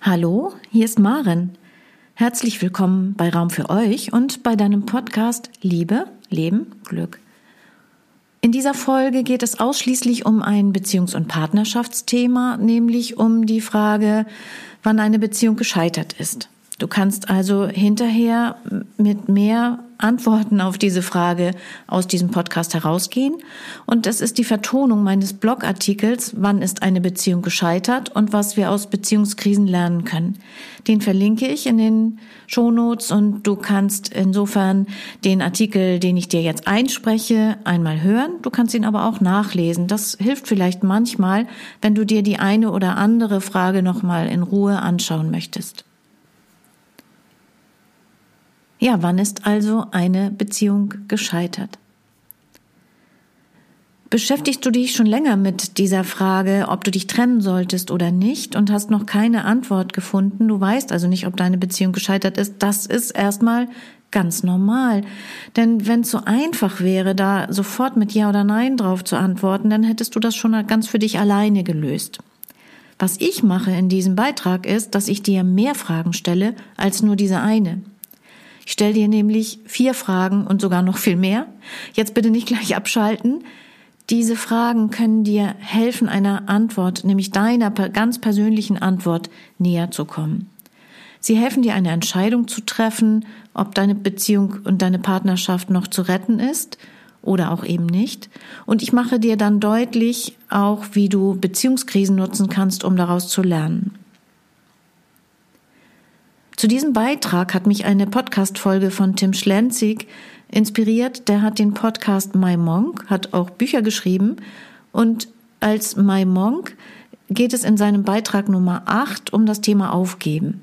Hallo, hier ist Maren. Herzlich willkommen bei Raum für euch und bei deinem Podcast Liebe, Leben, Glück. In dieser Folge geht es ausschließlich um ein Beziehungs- und Partnerschaftsthema, nämlich um die Frage, wann eine Beziehung gescheitert ist. Du kannst also hinterher mit mehr Antworten auf diese Frage aus diesem Podcast herausgehen. Und das ist die Vertonung meines Blogartikels, wann ist eine Beziehung gescheitert und was wir aus Beziehungskrisen lernen können. Den verlinke ich in den Shownotes und du kannst insofern den Artikel, den ich dir jetzt einspreche, einmal hören. Du kannst ihn aber auch nachlesen. Das hilft vielleicht manchmal, wenn du dir die eine oder andere Frage nochmal in Ruhe anschauen möchtest. Ja, wann ist also eine Beziehung gescheitert? Beschäftigst du dich schon länger mit dieser Frage, ob du dich trennen solltest oder nicht und hast noch keine Antwort gefunden? Du weißt also nicht, ob deine Beziehung gescheitert ist. Das ist erstmal ganz normal. Denn wenn es so einfach wäre, da sofort mit Ja oder Nein drauf zu antworten, dann hättest du das schon ganz für dich alleine gelöst. Was ich mache in diesem Beitrag ist, dass ich dir mehr Fragen stelle als nur diese eine. Ich stelle dir nämlich vier Fragen und sogar noch viel mehr. Jetzt bitte nicht gleich abschalten. Diese Fragen können dir helfen, einer Antwort, nämlich deiner ganz persönlichen Antwort näher zu kommen. Sie helfen dir, eine Entscheidung zu treffen, ob deine Beziehung und deine Partnerschaft noch zu retten ist oder auch eben nicht. Und ich mache dir dann deutlich auch, wie du Beziehungskrisen nutzen kannst, um daraus zu lernen. Zu diesem Beitrag hat mich eine Podcast-Folge von Tim Schlenzig inspiriert. Der hat den Podcast My Monk, hat auch Bücher geschrieben und als My Monk geht es in seinem Beitrag Nummer 8 um das Thema Aufgeben.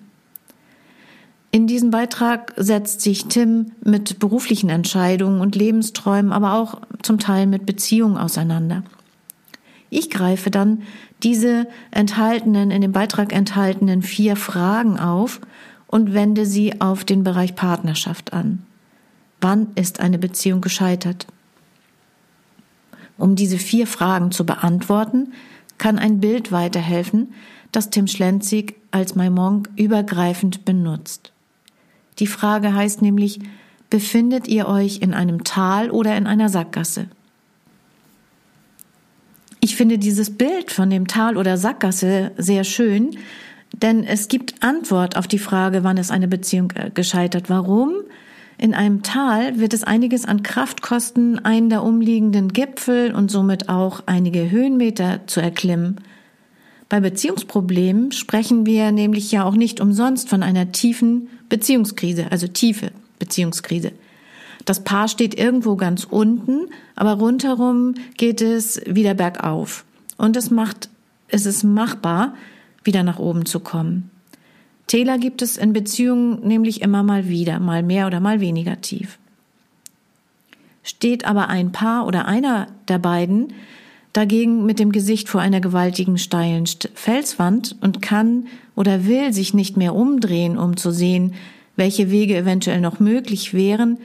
In diesem Beitrag setzt sich Tim mit beruflichen Entscheidungen und Lebensträumen, aber auch zum Teil mit Beziehungen auseinander. Ich greife dann diese enthaltenen, in dem Beitrag enthaltenen vier Fragen auf und wende sie auf den Bereich Partnerschaft an. Wann ist eine Beziehung gescheitert? Um diese vier Fragen zu beantworten, kann ein Bild weiterhelfen, das Tim Schlenzig als Maimonk übergreifend benutzt. Die Frage heißt nämlich, befindet ihr euch in einem Tal oder in einer Sackgasse? Ich finde dieses Bild von dem Tal oder Sackgasse sehr schön, denn es gibt Antwort auf die Frage, wann ist eine Beziehung äh, gescheitert. Warum? In einem Tal wird es einiges an Kraft kosten, einen der umliegenden Gipfel und somit auch einige Höhenmeter zu erklimmen. Bei Beziehungsproblemen sprechen wir nämlich ja auch nicht umsonst von einer tiefen Beziehungskrise, also tiefe Beziehungskrise. Das Paar steht irgendwo ganz unten, aber rundherum geht es wieder bergauf. Und es macht, es ist machbar, wieder nach oben zu kommen. Täler gibt es in Beziehungen nämlich immer mal wieder, mal mehr oder mal weniger tief. Steht aber ein Paar oder einer der beiden dagegen mit dem Gesicht vor einer gewaltigen steilen Felswand und kann oder will sich nicht mehr umdrehen, um zu sehen, welche Wege eventuell noch möglich wären,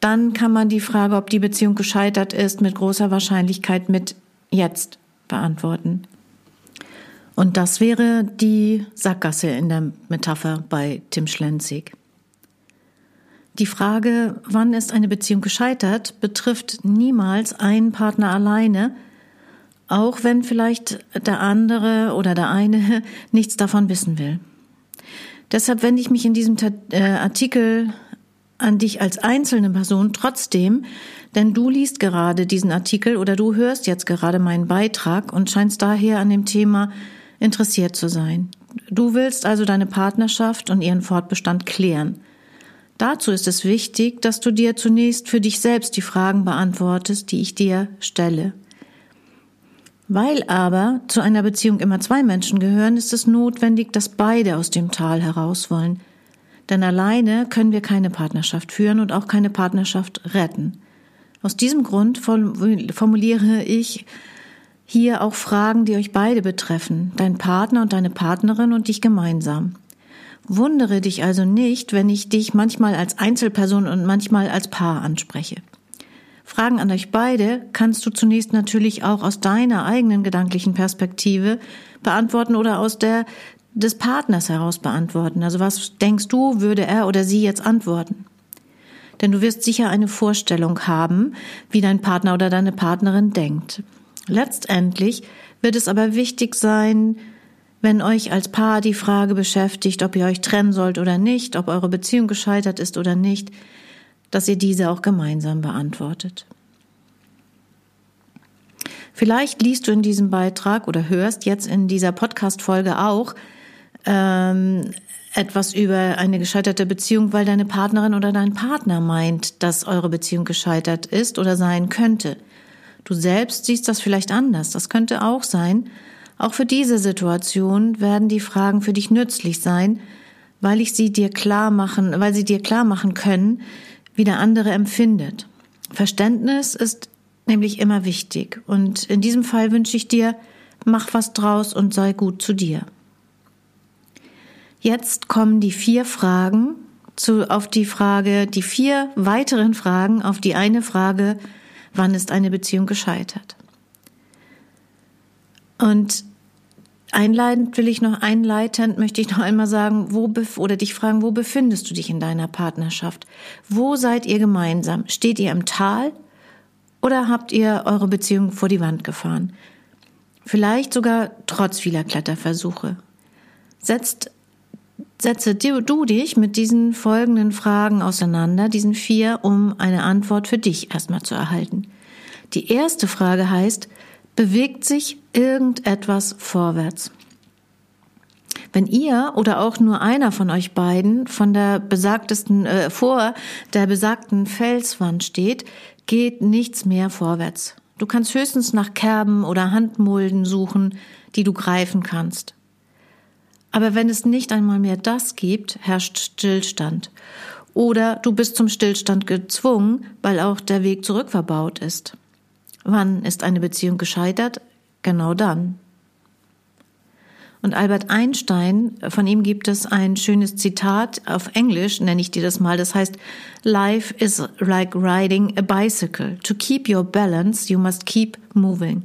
dann kann man die Frage, ob die Beziehung gescheitert ist, mit großer Wahrscheinlichkeit mit jetzt beantworten. Und das wäre die Sackgasse in der Metapher bei Tim Schlenzig. Die Frage, wann ist eine Beziehung gescheitert, betrifft niemals einen Partner alleine, auch wenn vielleicht der andere oder der eine nichts davon wissen will. Deshalb wende ich mich in diesem äh, Artikel an dich als einzelne Person trotzdem, denn du liest gerade diesen Artikel oder du hörst jetzt gerade meinen Beitrag und scheinst daher an dem Thema interessiert zu sein. Du willst also deine Partnerschaft und ihren Fortbestand klären. Dazu ist es wichtig, dass du dir zunächst für dich selbst die Fragen beantwortest, die ich dir stelle. Weil aber zu einer Beziehung immer zwei Menschen gehören, ist es notwendig, dass beide aus dem Tal heraus wollen. Denn alleine können wir keine Partnerschaft führen und auch keine Partnerschaft retten. Aus diesem Grund formuliere ich hier auch Fragen, die euch beide betreffen, dein Partner und deine Partnerin und dich gemeinsam. Wundere dich also nicht, wenn ich dich manchmal als Einzelperson und manchmal als Paar anspreche. Fragen an euch beide kannst du zunächst natürlich auch aus deiner eigenen gedanklichen Perspektive beantworten oder aus der des Partners heraus beantworten. Also was denkst du, würde er oder sie jetzt antworten? Denn du wirst sicher eine Vorstellung haben, wie dein Partner oder deine Partnerin denkt. Letztendlich wird es aber wichtig sein, wenn euch als Paar die Frage beschäftigt, ob ihr euch trennen sollt oder nicht, ob eure Beziehung gescheitert ist oder nicht, dass ihr diese auch gemeinsam beantwortet. Vielleicht liest du in diesem Beitrag oder hörst jetzt in dieser Podcast-Folge auch ähm, etwas über eine gescheiterte Beziehung, weil deine Partnerin oder dein Partner meint, dass eure Beziehung gescheitert ist oder sein könnte. Du selbst siehst das vielleicht anders. Das könnte auch sein. Auch für diese Situation werden die Fragen für dich nützlich sein, weil ich sie dir klar machen, weil sie dir klar machen können, wie der andere empfindet. Verständnis ist nämlich immer wichtig. Und in diesem Fall wünsche ich dir, mach was draus und sei gut zu dir. Jetzt kommen die vier Fragen zu, auf die Frage, die vier weiteren Fragen auf die eine Frage, wann ist eine Beziehung gescheitert? Und einleitend will ich noch einleitend möchte ich noch einmal sagen, wo oder dich fragen, wo befindest du dich in deiner Partnerschaft? Wo seid ihr gemeinsam? Steht ihr im Tal oder habt ihr eure Beziehung vor die Wand gefahren? Vielleicht sogar trotz vieler Kletterversuche. Setzt, setze du, du dich mit diesen folgenden Fragen auseinander, diesen vier, um eine Antwort für dich erstmal zu erhalten. Die erste Frage heißt, bewegt sich irgendetwas vorwärts? Wenn ihr oder auch nur einer von euch beiden von der besagtesten äh, vor der besagten Felswand steht, geht nichts mehr vorwärts. Du kannst höchstens nach Kerben oder Handmulden suchen, die du greifen kannst. Aber wenn es nicht einmal mehr das gibt, herrscht Stillstand. Oder du bist zum Stillstand gezwungen, weil auch der Weg zurück verbaut ist. Wann ist eine Beziehung gescheitert? Genau dann. Und Albert Einstein, von ihm gibt es ein schönes Zitat auf Englisch, nenne ich dir das mal, das heißt, Life is like riding a bicycle. To keep your balance, you must keep moving.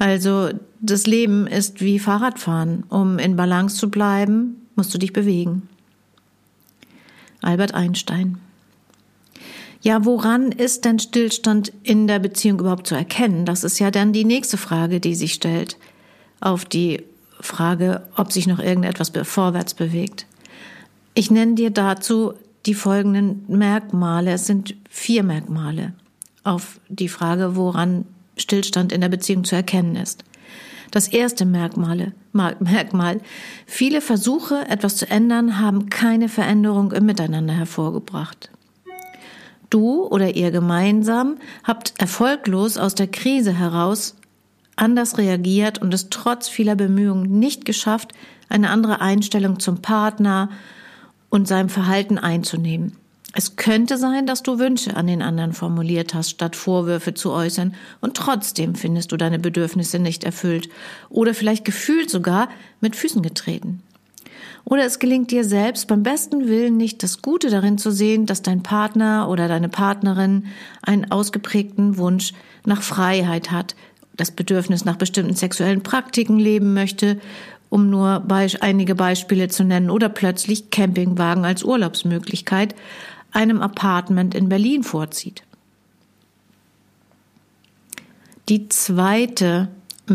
Also das Leben ist wie Fahrradfahren. Um in Balance zu bleiben, musst du dich bewegen. Albert Einstein. Ja, woran ist denn Stillstand in der Beziehung überhaupt zu erkennen? Das ist ja dann die nächste Frage, die sich stellt auf die Frage, ob sich noch irgendetwas vorwärts bewegt. Ich nenne dir dazu die folgenden Merkmale. Es sind vier Merkmale auf die Frage, woran Stillstand in der Beziehung zu erkennen ist. Das erste Merkmale, Merkmal. Viele Versuche, etwas zu ändern, haben keine Veränderung im Miteinander hervorgebracht. Du oder ihr gemeinsam habt erfolglos aus der Krise heraus anders reagiert und es trotz vieler Bemühungen nicht geschafft, eine andere Einstellung zum Partner und seinem Verhalten einzunehmen. Es könnte sein, dass du Wünsche an den anderen formuliert hast, statt Vorwürfe zu äußern, und trotzdem findest du deine Bedürfnisse nicht erfüllt oder vielleicht gefühlt sogar mit Füßen getreten. Oder es gelingt dir selbst beim besten Willen nicht, das Gute darin zu sehen, dass dein Partner oder deine Partnerin einen ausgeprägten Wunsch nach Freiheit hat, das Bedürfnis nach bestimmten sexuellen Praktiken leben möchte, um nur einige Beispiele zu nennen, oder plötzlich Campingwagen als Urlaubsmöglichkeit einem Apartment in Berlin vorzieht. Die zweite,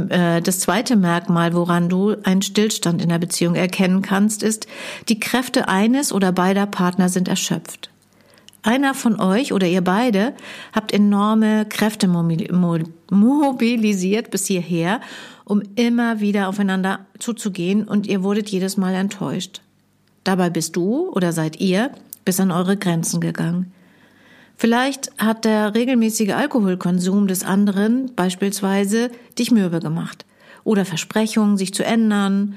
äh, das zweite Merkmal, woran du einen Stillstand in der Beziehung erkennen kannst, ist, die Kräfte eines oder beider Partner sind erschöpft. Einer von euch oder ihr beide habt enorme Kräfte mobilisiert bis hierher, um immer wieder aufeinander zuzugehen und ihr wurdet jedes Mal enttäuscht. Dabei bist du oder seid ihr bis an eure Grenzen gegangen. Vielleicht hat der regelmäßige Alkoholkonsum des anderen beispielsweise dich mürbe gemacht oder Versprechungen, sich zu ändern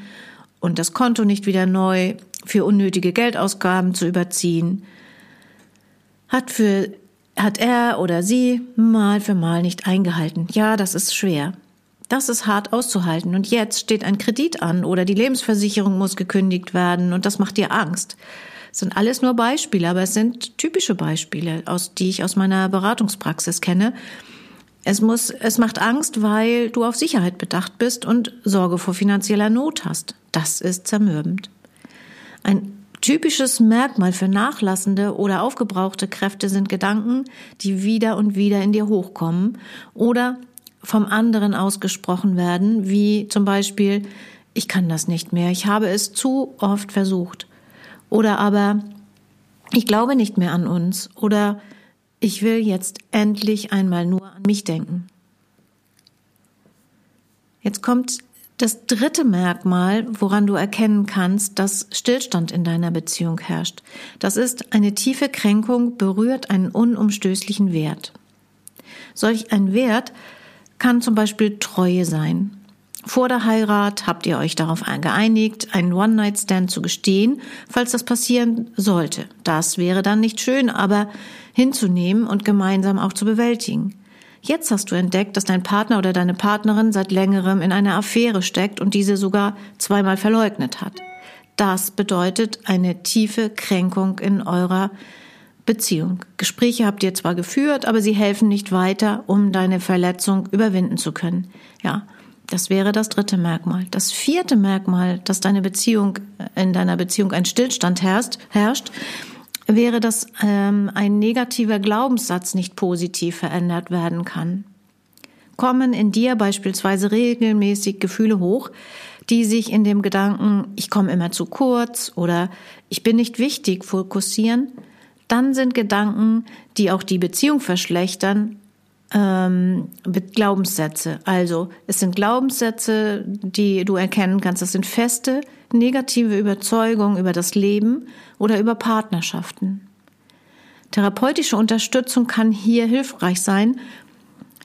und das Konto nicht wieder neu für unnötige Geldausgaben zu überziehen hat für hat er oder sie mal für mal nicht eingehalten. Ja, das ist schwer. Das ist hart auszuhalten. Und jetzt steht ein Kredit an oder die Lebensversicherung muss gekündigt werden und das macht dir Angst. Sind alles nur Beispiele, aber es sind typische Beispiele, aus, die ich aus meiner Beratungspraxis kenne. Es muss, es macht Angst, weil du auf Sicherheit bedacht bist und Sorge vor finanzieller Not hast. Das ist zermürbend. Ein typisches Merkmal für nachlassende oder aufgebrauchte Kräfte sind Gedanken, die wieder und wieder in dir hochkommen oder vom anderen ausgesprochen werden, wie zum Beispiel, ich kann das nicht mehr, ich habe es zu oft versucht. Oder aber, ich glaube nicht mehr an uns. Oder ich will jetzt endlich einmal nur an mich denken. Jetzt kommt das dritte Merkmal, woran du erkennen kannst, dass Stillstand in deiner Beziehung herrscht. Das ist, eine tiefe Kränkung berührt einen unumstößlichen Wert. Solch ein Wert kann zum Beispiel Treue sein. Vor der Heirat habt ihr euch darauf geeinigt, einen One-Night-Stand zu gestehen, falls das passieren sollte. Das wäre dann nicht schön, aber hinzunehmen und gemeinsam auch zu bewältigen. Jetzt hast du entdeckt, dass dein Partner oder deine Partnerin seit längerem in einer Affäre steckt und diese sogar zweimal verleugnet hat. Das bedeutet eine tiefe Kränkung in eurer Beziehung. Gespräche habt ihr zwar geführt, aber sie helfen nicht weiter, um deine Verletzung überwinden zu können. Ja, das wäre das dritte Merkmal. Das vierte Merkmal, dass deine Beziehung, in deiner Beziehung ein Stillstand herrscht, herrscht wäre, dass ähm, ein negativer Glaubenssatz nicht positiv verändert werden kann. Kommen in dir beispielsweise regelmäßig Gefühle hoch, die sich in dem Gedanken, ich komme immer zu kurz oder ich bin nicht wichtig fokussieren, dann sind Gedanken, die auch die Beziehung verschlechtern, ähm, Glaubenssätze. Also es sind Glaubenssätze, die du erkennen kannst. Das sind feste, negative Überzeugungen über das Leben oder über Partnerschaften. Therapeutische Unterstützung kann hier hilfreich sein,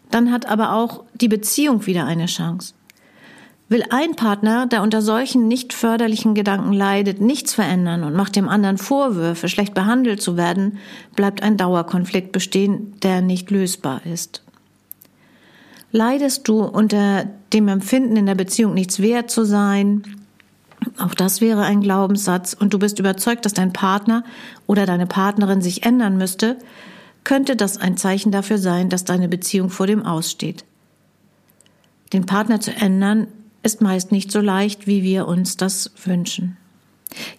dann hat aber auch die Beziehung wieder eine Chance. Will ein Partner, der unter solchen nicht förderlichen Gedanken leidet, nichts verändern und macht dem anderen Vorwürfe, schlecht behandelt zu werden, bleibt ein Dauerkonflikt bestehen, der nicht lösbar ist. Leidest du unter dem Empfinden in der Beziehung nichts wert zu sein, auch das wäre ein Glaubenssatz, und du bist überzeugt, dass dein Partner oder deine Partnerin sich ändern müsste, könnte das ein Zeichen dafür sein, dass deine Beziehung vor dem Aussteht. Den Partner zu ändern ist meist nicht so leicht, wie wir uns das wünschen.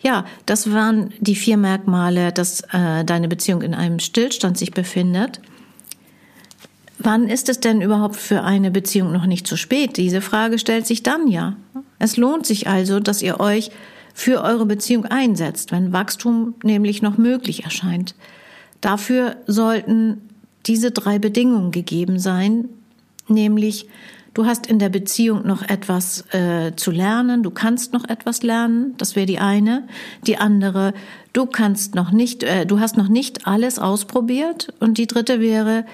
Ja, das waren die vier Merkmale, dass äh, deine Beziehung in einem Stillstand sich befindet. Wann ist es denn überhaupt für eine Beziehung noch nicht zu spät? Diese Frage stellt sich dann ja. Es lohnt sich also, dass ihr euch für eure Beziehung einsetzt, wenn Wachstum nämlich noch möglich erscheint. Dafür sollten diese drei Bedingungen gegeben sein, nämlich Du hast in der Beziehung noch etwas äh, zu lernen, du kannst noch etwas lernen, das wäre die eine. Die andere, du kannst noch nicht, äh, du hast noch nicht alles ausprobiert. Und die dritte wäre,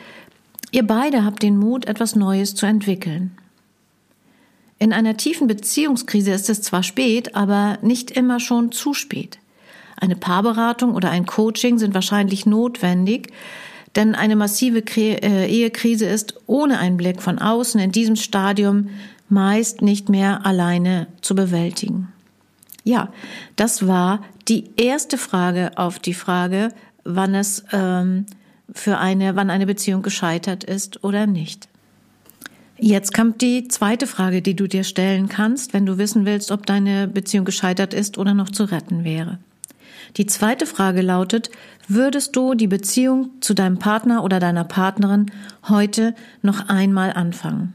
ihr beide habt den Mut, etwas Neues zu entwickeln. In einer tiefen Beziehungskrise ist es zwar spät, aber nicht immer schon zu spät. Eine Paarberatung oder ein Coaching sind wahrscheinlich notwendig, denn eine massive äh, Ehekrise ist ohne einen Blick von außen in diesem Stadium meist nicht mehr alleine zu bewältigen. Ja, das war die erste Frage auf die Frage, wann es ähm, für eine, wann eine Beziehung gescheitert ist oder nicht. Jetzt kommt die zweite Frage, die du dir stellen kannst, wenn du wissen willst, ob deine Beziehung gescheitert ist oder noch zu retten wäre. Die zweite Frage lautet, würdest du die Beziehung zu deinem Partner oder deiner Partnerin heute noch einmal anfangen?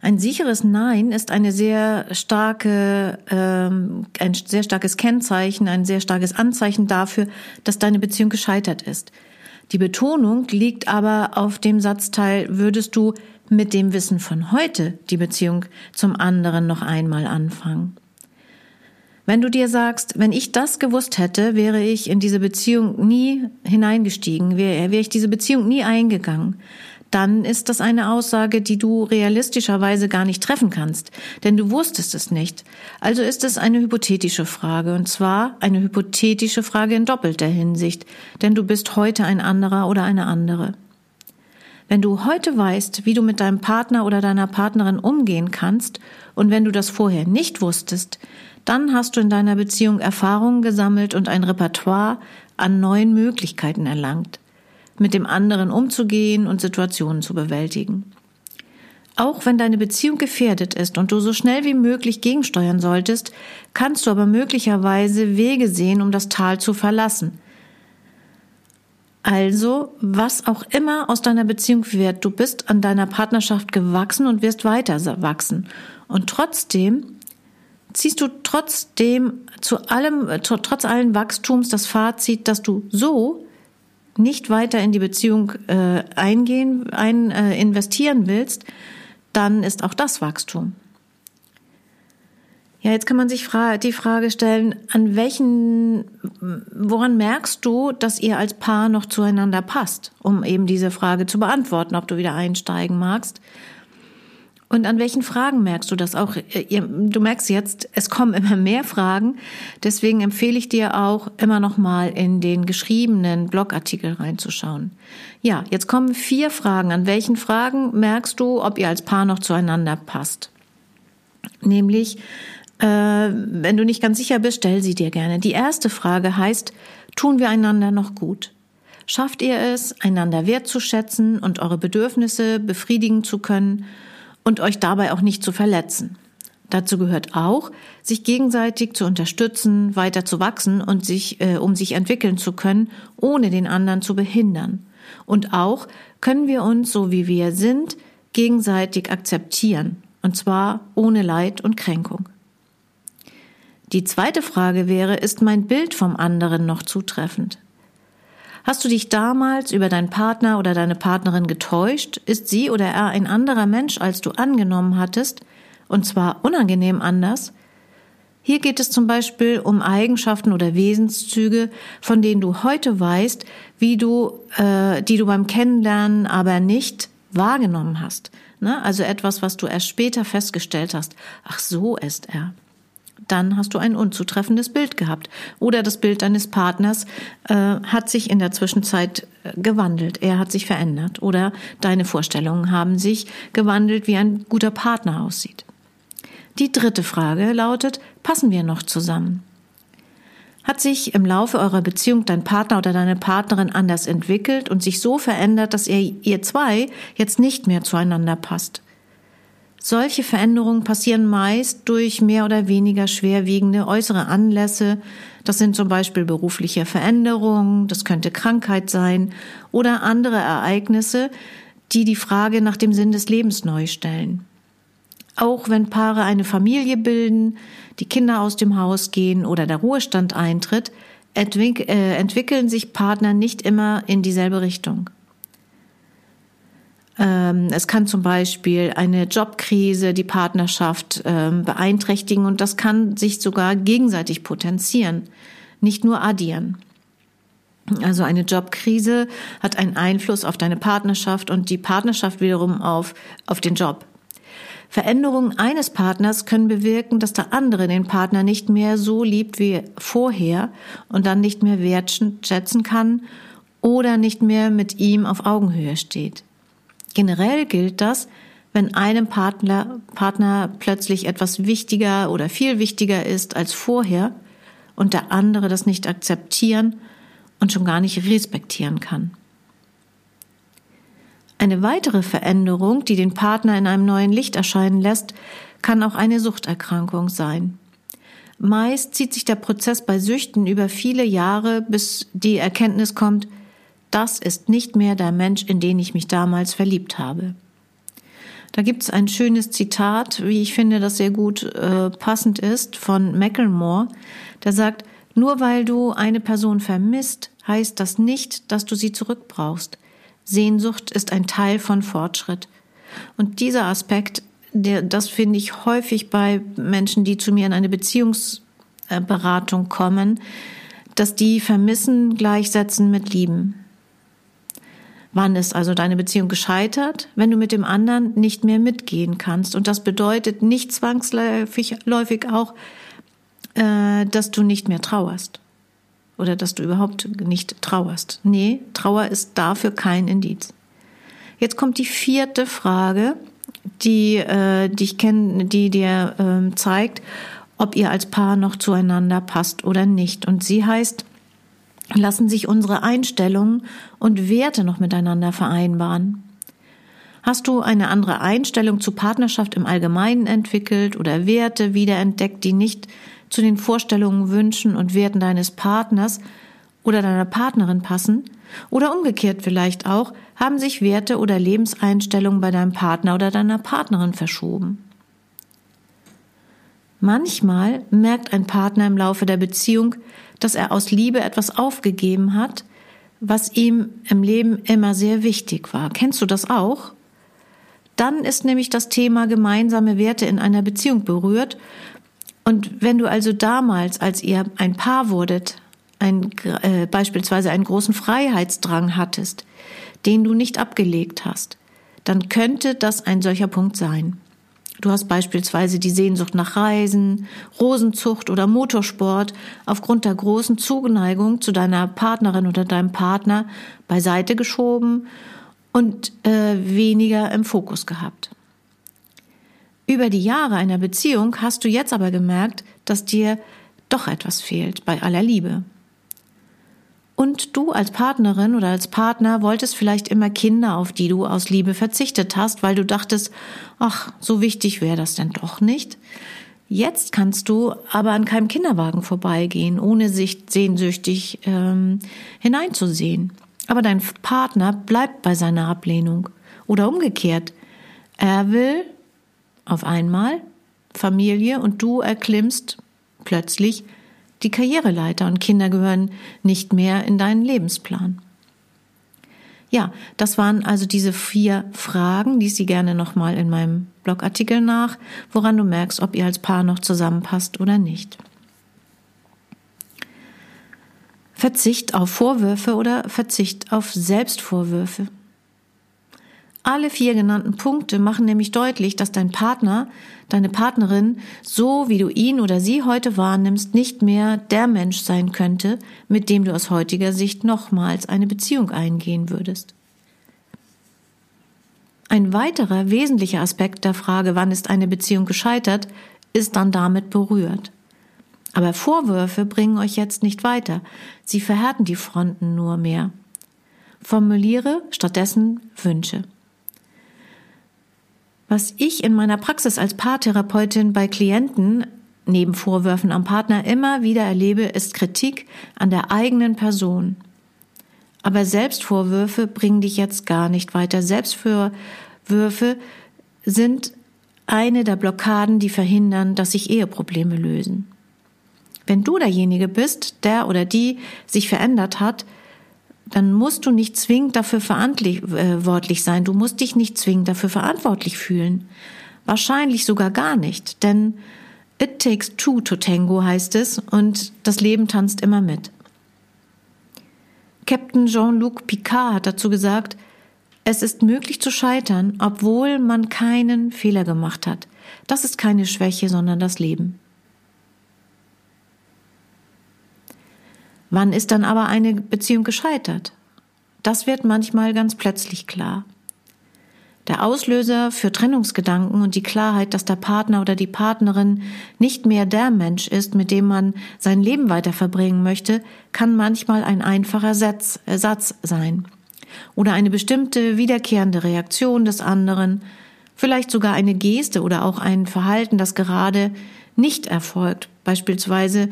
Ein sicheres Nein ist eine sehr starke, ähm, ein sehr starkes Kennzeichen, ein sehr starkes Anzeichen dafür, dass deine Beziehung gescheitert ist. Die Betonung liegt aber auf dem Satzteil, würdest du mit dem Wissen von heute die Beziehung zum anderen noch einmal anfangen? Wenn du dir sagst, wenn ich das gewusst hätte, wäre ich in diese Beziehung nie hineingestiegen, wäre, wäre ich diese Beziehung nie eingegangen, dann ist das eine Aussage, die du realistischerweise gar nicht treffen kannst, denn du wusstest es nicht. Also ist es eine hypothetische Frage, und zwar eine hypothetische Frage in doppelter Hinsicht, denn du bist heute ein anderer oder eine andere. Wenn du heute weißt, wie du mit deinem Partner oder deiner Partnerin umgehen kannst, und wenn du das vorher nicht wusstest, dann hast du in deiner Beziehung Erfahrungen gesammelt und ein Repertoire an neuen Möglichkeiten erlangt. mit dem anderen umzugehen und Situationen zu bewältigen. Auch wenn deine Beziehung gefährdet ist und du so schnell wie möglich gegensteuern solltest, kannst du aber möglicherweise Wege sehen, um das Tal zu verlassen. Also, was auch immer aus deiner Beziehung wird, du bist an deiner Partnerschaft gewachsen und wirst weiter wachsen. Und trotzdem ziehst du trotzdem zu allem, trotz allen Wachstums das Fazit, dass du so nicht weiter in die Beziehung äh, eingehen, ein, äh, investieren willst, dann ist auch das Wachstum. Ja, jetzt kann man sich die Frage stellen, an welchen, woran merkst du, dass ihr als Paar noch zueinander passt, um eben diese Frage zu beantworten, ob du wieder einsteigen magst. Und an welchen Fragen merkst du das auch? Du merkst jetzt, es kommen immer mehr Fragen. Deswegen empfehle ich dir auch immer noch mal in den geschriebenen Blogartikel reinzuschauen. Ja, jetzt kommen vier Fragen. An welchen Fragen merkst du, ob ihr als Paar noch zueinander passt? Nämlich, äh, wenn du nicht ganz sicher bist, stell sie dir gerne. Die erste Frage heißt, tun wir einander noch gut? Schafft ihr es, einander wertzuschätzen und eure Bedürfnisse befriedigen zu können? Und euch dabei auch nicht zu verletzen. Dazu gehört auch, sich gegenseitig zu unterstützen, weiter zu wachsen und sich, äh, um sich entwickeln zu können, ohne den anderen zu behindern. Und auch können wir uns, so wie wir sind, gegenseitig akzeptieren, und zwar ohne Leid und Kränkung. Die zweite Frage wäre, ist mein Bild vom anderen noch zutreffend? Hast du dich damals über deinen Partner oder deine Partnerin getäuscht? Ist sie oder er ein anderer Mensch, als du angenommen hattest? Und zwar unangenehm anders? Hier geht es zum Beispiel um Eigenschaften oder Wesenszüge, von denen du heute weißt, wie du, äh, die du beim Kennenlernen aber nicht wahrgenommen hast. Ne? Also etwas, was du erst später festgestellt hast. Ach, so ist er dann hast du ein unzutreffendes Bild gehabt. Oder das Bild deines Partners äh, hat sich in der Zwischenzeit äh, gewandelt. Er hat sich verändert. Oder deine Vorstellungen haben sich gewandelt, wie ein guter Partner aussieht. Die dritte Frage lautet, passen wir noch zusammen? Hat sich im Laufe eurer Beziehung dein Partner oder deine Partnerin anders entwickelt und sich so verändert, dass ihr, ihr zwei jetzt nicht mehr zueinander passt? Solche Veränderungen passieren meist durch mehr oder weniger schwerwiegende äußere Anlässe. Das sind zum Beispiel berufliche Veränderungen, das könnte Krankheit sein oder andere Ereignisse, die die Frage nach dem Sinn des Lebens neu stellen. Auch wenn Paare eine Familie bilden, die Kinder aus dem Haus gehen oder der Ruhestand eintritt, äh, entwickeln sich Partner nicht immer in dieselbe Richtung. Ähm, es kann zum Beispiel eine Jobkrise die Partnerschaft ähm, beeinträchtigen und das kann sich sogar gegenseitig potenzieren, nicht nur addieren. Also eine Jobkrise hat einen Einfluss auf deine Partnerschaft und die Partnerschaft wiederum auf, auf den Job. Veränderungen eines Partners können bewirken, dass der andere den Partner nicht mehr so liebt wie vorher und dann nicht mehr wertschätzen kann oder nicht mehr mit ihm auf Augenhöhe steht. Generell gilt das, wenn einem Partner, Partner plötzlich etwas wichtiger oder viel wichtiger ist als vorher und der andere das nicht akzeptieren und schon gar nicht respektieren kann. Eine weitere Veränderung, die den Partner in einem neuen Licht erscheinen lässt, kann auch eine Suchterkrankung sein. Meist zieht sich der Prozess bei Süchten über viele Jahre, bis die Erkenntnis kommt, das ist nicht mehr der Mensch, in den ich mich damals verliebt habe. Da gibt es ein schönes Zitat, wie ich finde, das sehr gut äh, passend ist, von Macklemore, der sagt, nur weil du eine Person vermisst, heißt das nicht, dass du sie zurückbrauchst. Sehnsucht ist ein Teil von Fortschritt. Und dieser Aspekt, der, das finde ich häufig bei Menschen, die zu mir in eine Beziehungsberatung kommen, dass die Vermissen gleichsetzen mit Lieben. Wann ist also deine Beziehung gescheitert? Wenn du mit dem anderen nicht mehr mitgehen kannst. Und das bedeutet nicht zwangsläufig auch, äh, dass du nicht mehr trauerst. Oder dass du überhaupt nicht trauerst. Nee, Trauer ist dafür kein Indiz. Jetzt kommt die vierte Frage, die, äh, die ich kenne, die dir äh, zeigt, ob ihr als Paar noch zueinander passt oder nicht. Und sie heißt, lassen sich unsere Einstellungen und Werte noch miteinander vereinbaren. Hast du eine andere Einstellung zu Partnerschaft im Allgemeinen entwickelt oder Werte wiederentdeckt, die nicht zu den Vorstellungen, Wünschen und Werten deines Partners oder deiner Partnerin passen? Oder umgekehrt vielleicht auch, haben sich Werte oder Lebenseinstellungen bei deinem Partner oder deiner Partnerin verschoben? Manchmal merkt ein Partner im Laufe der Beziehung, dass er aus Liebe etwas aufgegeben hat, was ihm im Leben immer sehr wichtig war. Kennst du das auch? Dann ist nämlich das Thema gemeinsame Werte in einer Beziehung berührt. Und wenn du also damals, als ihr ein Paar wurdet, ein, äh, beispielsweise einen großen Freiheitsdrang hattest, den du nicht abgelegt hast, dann könnte das ein solcher Punkt sein. Du hast beispielsweise die Sehnsucht nach Reisen, Rosenzucht oder Motorsport aufgrund der großen Zuneigung zu deiner Partnerin oder deinem Partner beiseite geschoben und äh, weniger im Fokus gehabt. Über die Jahre einer Beziehung hast du jetzt aber gemerkt, dass dir doch etwas fehlt bei aller Liebe. Und du als Partnerin oder als Partner wolltest vielleicht immer Kinder, auf die du aus Liebe verzichtet hast, weil du dachtest, ach, so wichtig wäre das denn doch nicht. Jetzt kannst du aber an keinem Kinderwagen vorbeigehen, ohne sich sehnsüchtig ähm, hineinzusehen. Aber dein Partner bleibt bei seiner Ablehnung. Oder umgekehrt. Er will auf einmal Familie und du erklimmst plötzlich die Karriereleiter und Kinder gehören nicht mehr in deinen Lebensplan. Ja, das waren also diese vier Fragen, die sie gerne nochmal in meinem Blogartikel nach, woran du merkst, ob ihr als Paar noch zusammenpasst oder nicht. Verzicht auf Vorwürfe oder Verzicht auf Selbstvorwürfe. Alle vier genannten Punkte machen nämlich deutlich, dass dein Partner, deine Partnerin, so wie du ihn oder sie heute wahrnimmst, nicht mehr der Mensch sein könnte, mit dem du aus heutiger Sicht nochmals eine Beziehung eingehen würdest. Ein weiterer wesentlicher Aspekt der Frage, wann ist eine Beziehung gescheitert, ist dann damit berührt. Aber Vorwürfe bringen euch jetzt nicht weiter. Sie verhärten die Fronten nur mehr. Formuliere stattdessen Wünsche. Was ich in meiner Praxis als Paartherapeutin bei Klienten neben Vorwürfen am Partner immer wieder erlebe, ist Kritik an der eigenen Person. Aber Selbstvorwürfe bringen dich jetzt gar nicht weiter. Selbstvorwürfe sind eine der Blockaden, die verhindern, dass sich Eheprobleme lösen. Wenn du derjenige bist, der oder die sich verändert hat, dann musst du nicht zwingend dafür verantwortlich äh, sein. Du musst dich nicht zwingend dafür verantwortlich fühlen. Wahrscheinlich sogar gar nicht, denn it takes two to tango heißt es und das Leben tanzt immer mit. Captain Jean-Luc Picard hat dazu gesagt, es ist möglich zu scheitern, obwohl man keinen Fehler gemacht hat. Das ist keine Schwäche, sondern das Leben. Wann ist dann aber eine Beziehung gescheitert? Das wird manchmal ganz plötzlich klar. Der Auslöser für Trennungsgedanken und die Klarheit, dass der Partner oder die Partnerin nicht mehr der Mensch ist, mit dem man sein Leben weiter verbringen möchte, kann manchmal ein einfacher Satz, Satz sein. Oder eine bestimmte wiederkehrende Reaktion des anderen, vielleicht sogar eine Geste oder auch ein Verhalten, das gerade nicht erfolgt, beispielsweise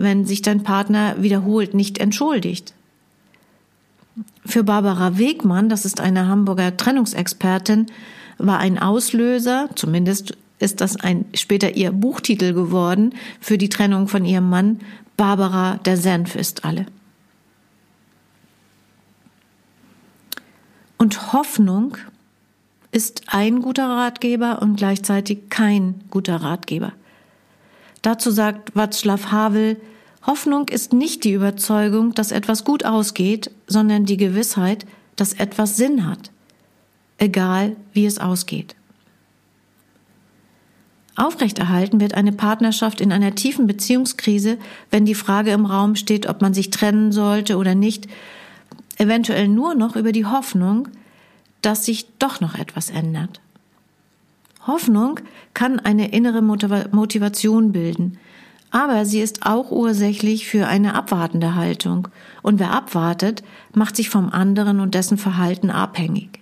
wenn sich dein Partner wiederholt nicht entschuldigt. Für Barbara Wegmann, das ist eine Hamburger Trennungsexpertin, war ein Auslöser, zumindest ist das ein später ihr Buchtitel geworden, für die Trennung von ihrem Mann, Barbara der Senf ist alle. Und Hoffnung ist ein guter Ratgeber und gleichzeitig kein guter Ratgeber. Dazu sagt Václav Havel, Hoffnung ist nicht die Überzeugung, dass etwas gut ausgeht, sondern die Gewissheit, dass etwas Sinn hat, egal wie es ausgeht. Aufrechterhalten wird eine Partnerschaft in einer tiefen Beziehungskrise, wenn die Frage im Raum steht, ob man sich trennen sollte oder nicht, eventuell nur noch über die Hoffnung, dass sich doch noch etwas ändert. Hoffnung kann eine innere Motivation bilden, aber sie ist auch ursächlich für eine abwartende Haltung. Und wer abwartet, macht sich vom anderen und dessen Verhalten abhängig.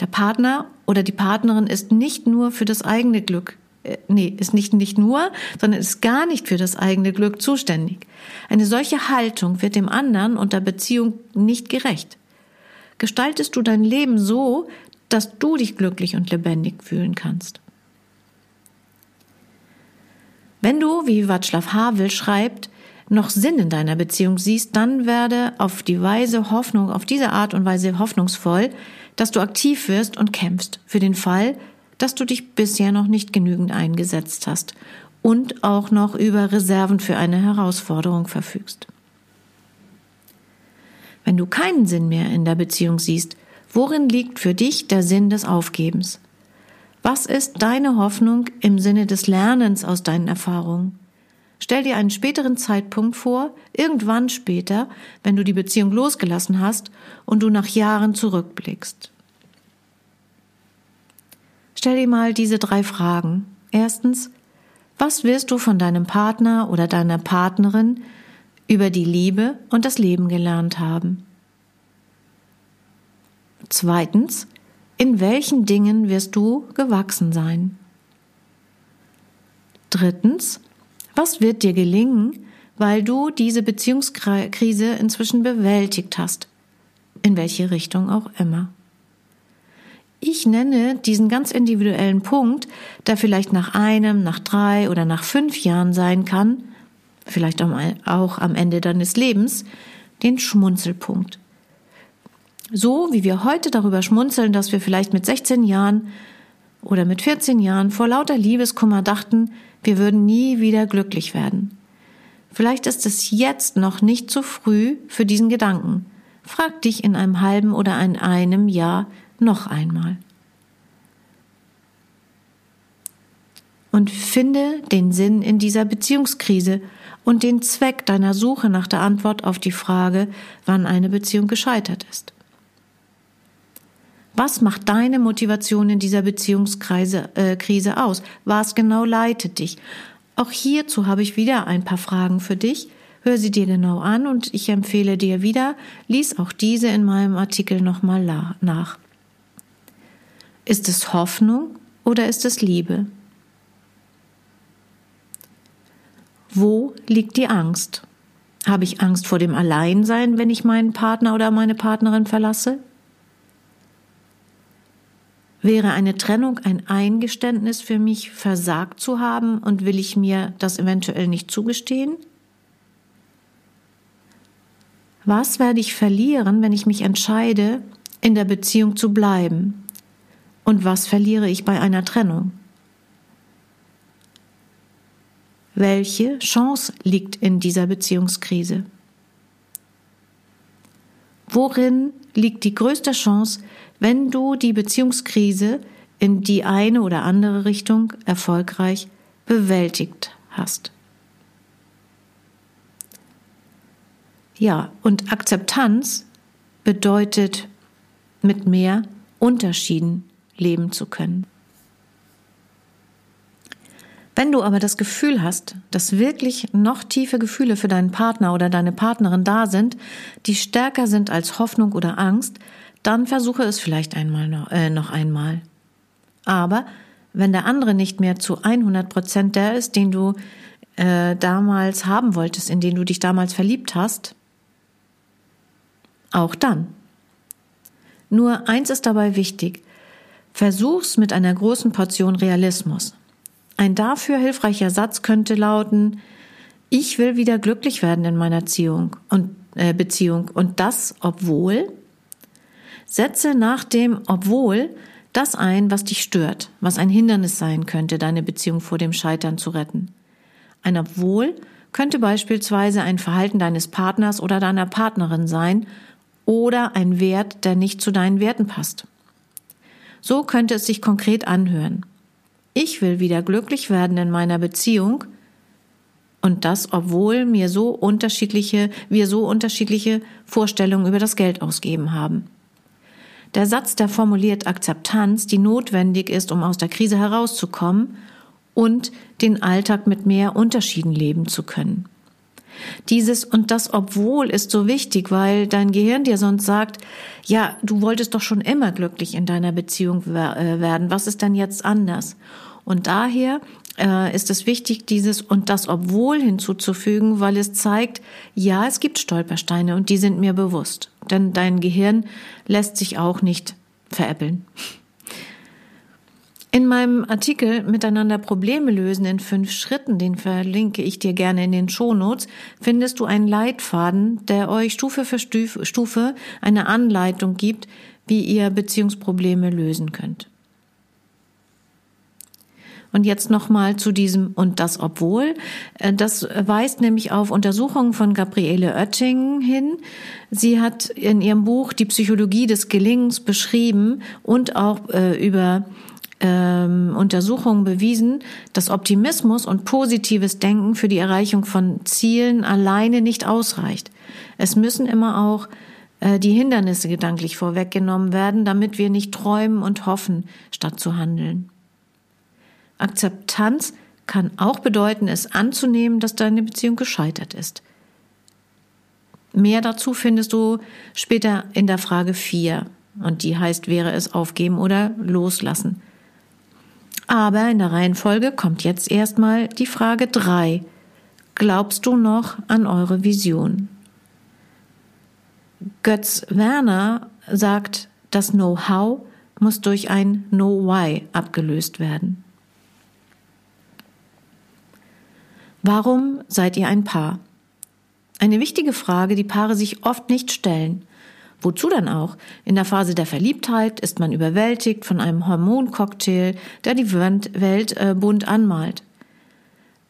Der Partner oder die Partnerin ist nicht nur für das eigene Glück, äh, nee, ist nicht nicht nur, sondern ist gar nicht für das eigene Glück zuständig. Eine solche Haltung wird dem anderen und der Beziehung nicht gerecht. Gestaltest du dein Leben so, dass du dich glücklich und lebendig fühlen kannst. Wenn du, wie Václav Havel schreibt, noch Sinn in deiner Beziehung siehst, dann werde auf die Weise Hoffnung, auf diese Art und Weise hoffnungsvoll, dass du aktiv wirst und kämpfst für den Fall, dass du dich bisher noch nicht genügend eingesetzt hast und auch noch über Reserven für eine Herausforderung verfügst. Wenn du keinen Sinn mehr in der Beziehung siehst, worin liegt für dich der Sinn des Aufgebens? Was ist deine Hoffnung im Sinne des Lernens aus deinen Erfahrungen? Stell dir einen späteren Zeitpunkt vor, irgendwann später, wenn du die Beziehung losgelassen hast und du nach Jahren zurückblickst. Stell dir mal diese drei Fragen. Erstens, was wirst du von deinem Partner oder deiner Partnerin über die Liebe und das Leben gelernt haben? Zweitens, in welchen Dingen wirst du gewachsen sein? Drittens, was wird dir gelingen, weil du diese Beziehungskrise inzwischen bewältigt hast? In welche Richtung auch immer. Ich nenne diesen ganz individuellen Punkt, der vielleicht nach einem, nach drei oder nach fünf Jahren sein kann, vielleicht auch am Ende deines Lebens, den Schmunzelpunkt. So wie wir heute darüber schmunzeln, dass wir vielleicht mit 16 Jahren oder mit 14 Jahren vor lauter Liebeskummer dachten, wir würden nie wieder glücklich werden. Vielleicht ist es jetzt noch nicht zu früh für diesen Gedanken. Frag dich in einem halben oder in einem Jahr noch einmal. Und finde den Sinn in dieser Beziehungskrise und den Zweck deiner Suche nach der Antwort auf die Frage, wann eine Beziehung gescheitert ist. Was macht deine Motivation in dieser Beziehungskrise äh, aus? Was genau leitet dich? Auch hierzu habe ich wieder ein paar Fragen für dich. Hör sie dir genau an und ich empfehle dir wieder, lies auch diese in meinem Artikel nochmal nach. Ist es Hoffnung oder ist es Liebe? Wo liegt die Angst? Habe ich Angst vor dem Alleinsein, wenn ich meinen Partner oder meine Partnerin verlasse? Wäre eine Trennung ein Eingeständnis für mich, versagt zu haben und will ich mir das eventuell nicht zugestehen? Was werde ich verlieren, wenn ich mich entscheide, in der Beziehung zu bleiben? Und was verliere ich bei einer Trennung? Welche Chance liegt in dieser Beziehungskrise? Worin liegt die größte Chance, wenn du die Beziehungskrise in die eine oder andere Richtung erfolgreich bewältigt hast. Ja, und Akzeptanz bedeutet, mit mehr Unterschieden leben zu können. Wenn du aber das Gefühl hast, dass wirklich noch tiefe Gefühle für deinen Partner oder deine Partnerin da sind, die stärker sind als Hoffnung oder Angst, dann versuche es vielleicht einmal noch, äh, noch einmal. Aber wenn der andere nicht mehr zu 100 Prozent der ist, den du äh, damals haben wolltest, in den du dich damals verliebt hast, auch dann. Nur eins ist dabei wichtig. Versuch's mit einer großen Portion Realismus. Ein dafür hilfreicher Satz könnte lauten, ich will wieder glücklich werden in meiner Beziehung und, äh, Beziehung und das, obwohl Setze nach dem obwohl das ein, was dich stört, was ein Hindernis sein könnte, deine Beziehung vor dem Scheitern zu retten. Ein obwohl könnte beispielsweise ein Verhalten deines Partners oder deiner Partnerin sein oder ein Wert, der nicht zu deinen Werten passt. So könnte es sich konkret anhören. Ich will wieder glücklich werden in meiner Beziehung und das, obwohl mir so unterschiedliche, wir so unterschiedliche Vorstellungen über das Geld ausgeben haben. Der Satz, der formuliert Akzeptanz, die notwendig ist, um aus der Krise herauszukommen und den Alltag mit mehr Unterschieden leben zu können. Dieses und das obwohl ist so wichtig, weil dein Gehirn dir sonst sagt, ja, du wolltest doch schon immer glücklich in deiner Beziehung äh, werden. Was ist denn jetzt anders? Und daher äh, ist es wichtig, dieses und das obwohl hinzuzufügen, weil es zeigt, ja, es gibt Stolpersteine und die sind mir bewusst. Denn dein Gehirn lässt sich auch nicht veräppeln. In meinem Artikel Miteinander Probleme lösen in fünf Schritten, den verlinke ich dir gerne in den Shownotes, findest du einen Leitfaden, der euch Stufe für Stufe eine Anleitung gibt, wie ihr Beziehungsprobleme lösen könnt. Und jetzt nochmal zu diesem und das obwohl. Äh, das weist nämlich auf Untersuchungen von Gabriele Oetting hin. Sie hat in ihrem Buch die Psychologie des Gelingens beschrieben und auch äh, über ähm, Untersuchungen bewiesen, dass Optimismus und positives Denken für die Erreichung von Zielen alleine nicht ausreicht. Es müssen immer auch äh, die Hindernisse gedanklich vorweggenommen werden, damit wir nicht träumen und hoffen, statt zu handeln. Akzeptanz kann auch bedeuten, es anzunehmen, dass deine Beziehung gescheitert ist. Mehr dazu findest du später in der Frage 4 und die heißt, wäre es aufgeben oder loslassen. Aber in der Reihenfolge kommt jetzt erstmal die Frage 3. Glaubst du noch an eure Vision? Götz Werner sagt, das Know-how muss durch ein Know-why abgelöst werden. Warum seid ihr ein Paar? Eine wichtige Frage, die Paare sich oft nicht stellen. Wozu dann auch? In der Phase der Verliebtheit ist man überwältigt von einem Hormoncocktail, der die Welt äh, bunt anmalt.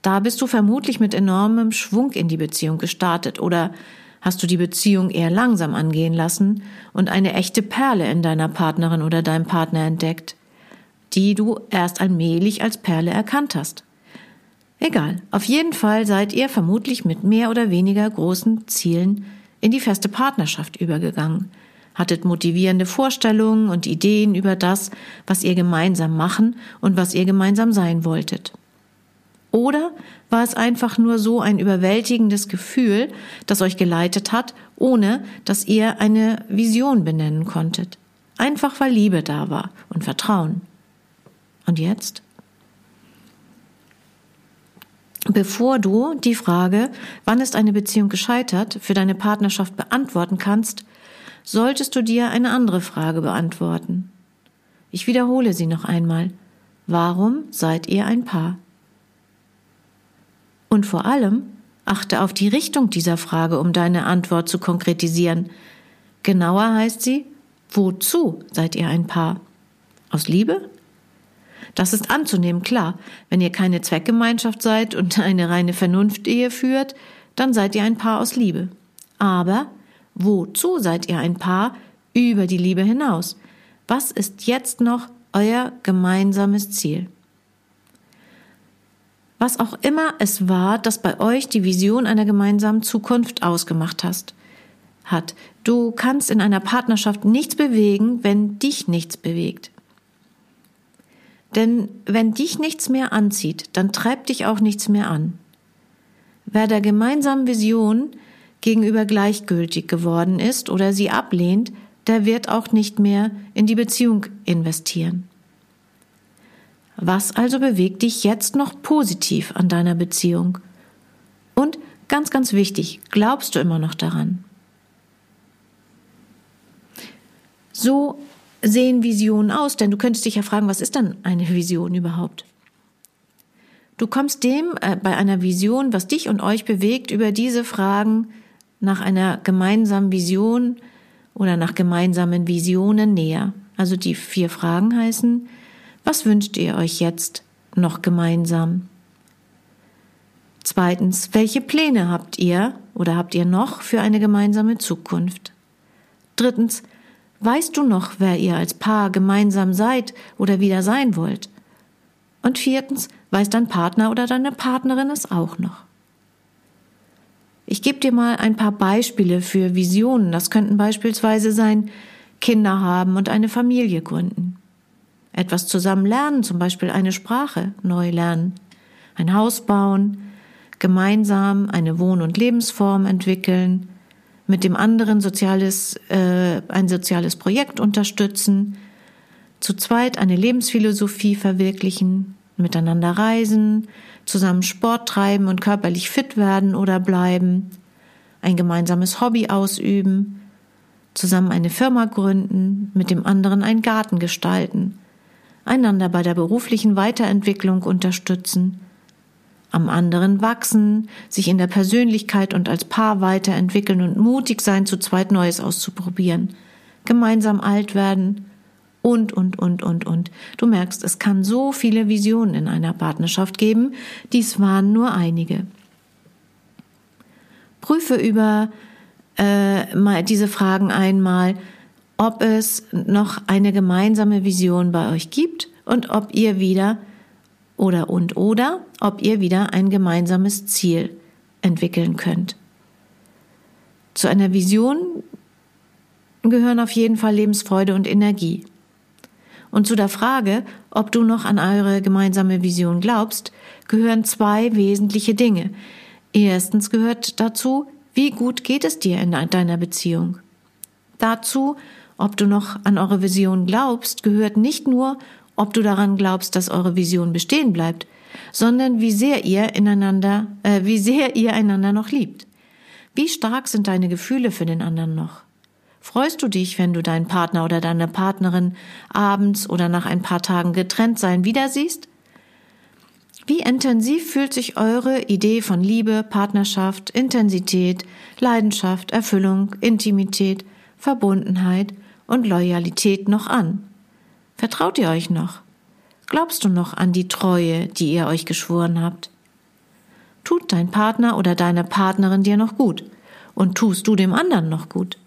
Da bist du vermutlich mit enormem Schwung in die Beziehung gestartet oder hast du die Beziehung eher langsam angehen lassen und eine echte Perle in deiner Partnerin oder deinem Partner entdeckt, die du erst allmählich als Perle erkannt hast. Egal, auf jeden Fall seid ihr vermutlich mit mehr oder weniger großen Zielen in die feste Partnerschaft übergegangen, hattet motivierende Vorstellungen und Ideen über das, was ihr gemeinsam machen und was ihr gemeinsam sein wolltet. Oder war es einfach nur so ein überwältigendes Gefühl, das euch geleitet hat, ohne dass ihr eine Vision benennen konntet? Einfach weil Liebe da war und Vertrauen. Und jetzt? Bevor du die Frage, wann ist eine Beziehung gescheitert, für deine Partnerschaft beantworten kannst, solltest du dir eine andere Frage beantworten. Ich wiederhole sie noch einmal. Warum seid ihr ein Paar? Und vor allem achte auf die Richtung dieser Frage, um deine Antwort zu konkretisieren. Genauer heißt sie, wozu seid ihr ein Paar? Aus Liebe? Das ist anzunehmen, klar. Wenn ihr keine Zweckgemeinschaft seid und eine reine Vernunftehe führt, dann seid ihr ein Paar aus Liebe. Aber wozu seid ihr ein Paar über die Liebe hinaus? Was ist jetzt noch euer gemeinsames Ziel? Was auch immer es war, das bei euch die Vision einer gemeinsamen Zukunft ausgemacht hast, hat. Du kannst in einer Partnerschaft nichts bewegen, wenn dich nichts bewegt. Denn wenn dich nichts mehr anzieht, dann treibt dich auch nichts mehr an. Wer der gemeinsamen Vision gegenüber gleichgültig geworden ist oder sie ablehnt, der wird auch nicht mehr in die Beziehung investieren. Was also bewegt dich jetzt noch positiv an deiner Beziehung? Und ganz, ganz wichtig, glaubst du immer noch daran? So sehen Visionen aus? Denn du könntest dich ja fragen, was ist denn eine Vision überhaupt? Du kommst dem äh, bei einer Vision, was dich und euch bewegt, über diese Fragen nach einer gemeinsamen Vision oder nach gemeinsamen Visionen näher. Also die vier Fragen heißen, was wünscht ihr euch jetzt noch gemeinsam? Zweitens, welche Pläne habt ihr oder habt ihr noch für eine gemeinsame Zukunft? Drittens, Weißt du noch, wer ihr als Paar gemeinsam seid oder wieder sein wollt? Und viertens, weiß dein Partner oder deine Partnerin es auch noch? Ich gebe dir mal ein paar Beispiele für Visionen. Das könnten beispielsweise sein, Kinder haben und eine Familie gründen. etwas zusammen lernen, zum Beispiel eine Sprache neu lernen, ein Haus bauen, gemeinsam eine Wohn- und Lebensform entwickeln, mit dem anderen soziales, äh, ein soziales Projekt unterstützen, zu zweit eine Lebensphilosophie verwirklichen, miteinander reisen, zusammen Sport treiben und körperlich fit werden oder bleiben, ein gemeinsames Hobby ausüben, zusammen eine Firma gründen, mit dem anderen einen Garten gestalten, einander bei der beruflichen Weiterentwicklung unterstützen, am anderen wachsen, sich in der Persönlichkeit und als Paar weiterentwickeln und mutig sein, zu zweit Neues auszuprobieren, gemeinsam alt werden und, und, und, und, und. Du merkst, es kann so viele Visionen in einer Partnerschaft geben, dies waren nur einige. Prüfe über äh, mal diese Fragen einmal, ob es noch eine gemeinsame Vision bei euch gibt und ob ihr wieder oder und oder ob ihr wieder ein gemeinsames Ziel entwickeln könnt. Zu einer Vision gehören auf jeden Fall Lebensfreude und Energie. Und zu der Frage, ob du noch an eure gemeinsame Vision glaubst, gehören zwei wesentliche Dinge. Erstens gehört dazu, wie gut geht es dir in deiner Beziehung? Dazu, ob du noch an eure Vision glaubst, gehört nicht nur, ob du daran glaubst, dass eure Vision bestehen bleibt, sondern wie sehr ihr ineinander, äh, wie sehr ihr einander noch liebt. Wie stark sind deine Gefühle für den anderen noch? Freust du dich, wenn du deinen Partner oder deine Partnerin abends oder nach ein paar Tagen getrennt sein wieder siehst? Wie intensiv fühlt sich eure Idee von Liebe, Partnerschaft, Intensität, Leidenschaft, Erfüllung, Intimität, Verbundenheit und Loyalität noch an? Vertraut ihr euch noch? Glaubst du noch an die Treue, die ihr euch geschworen habt? Tut dein Partner oder deine Partnerin dir noch gut? Und tust du dem anderen noch gut?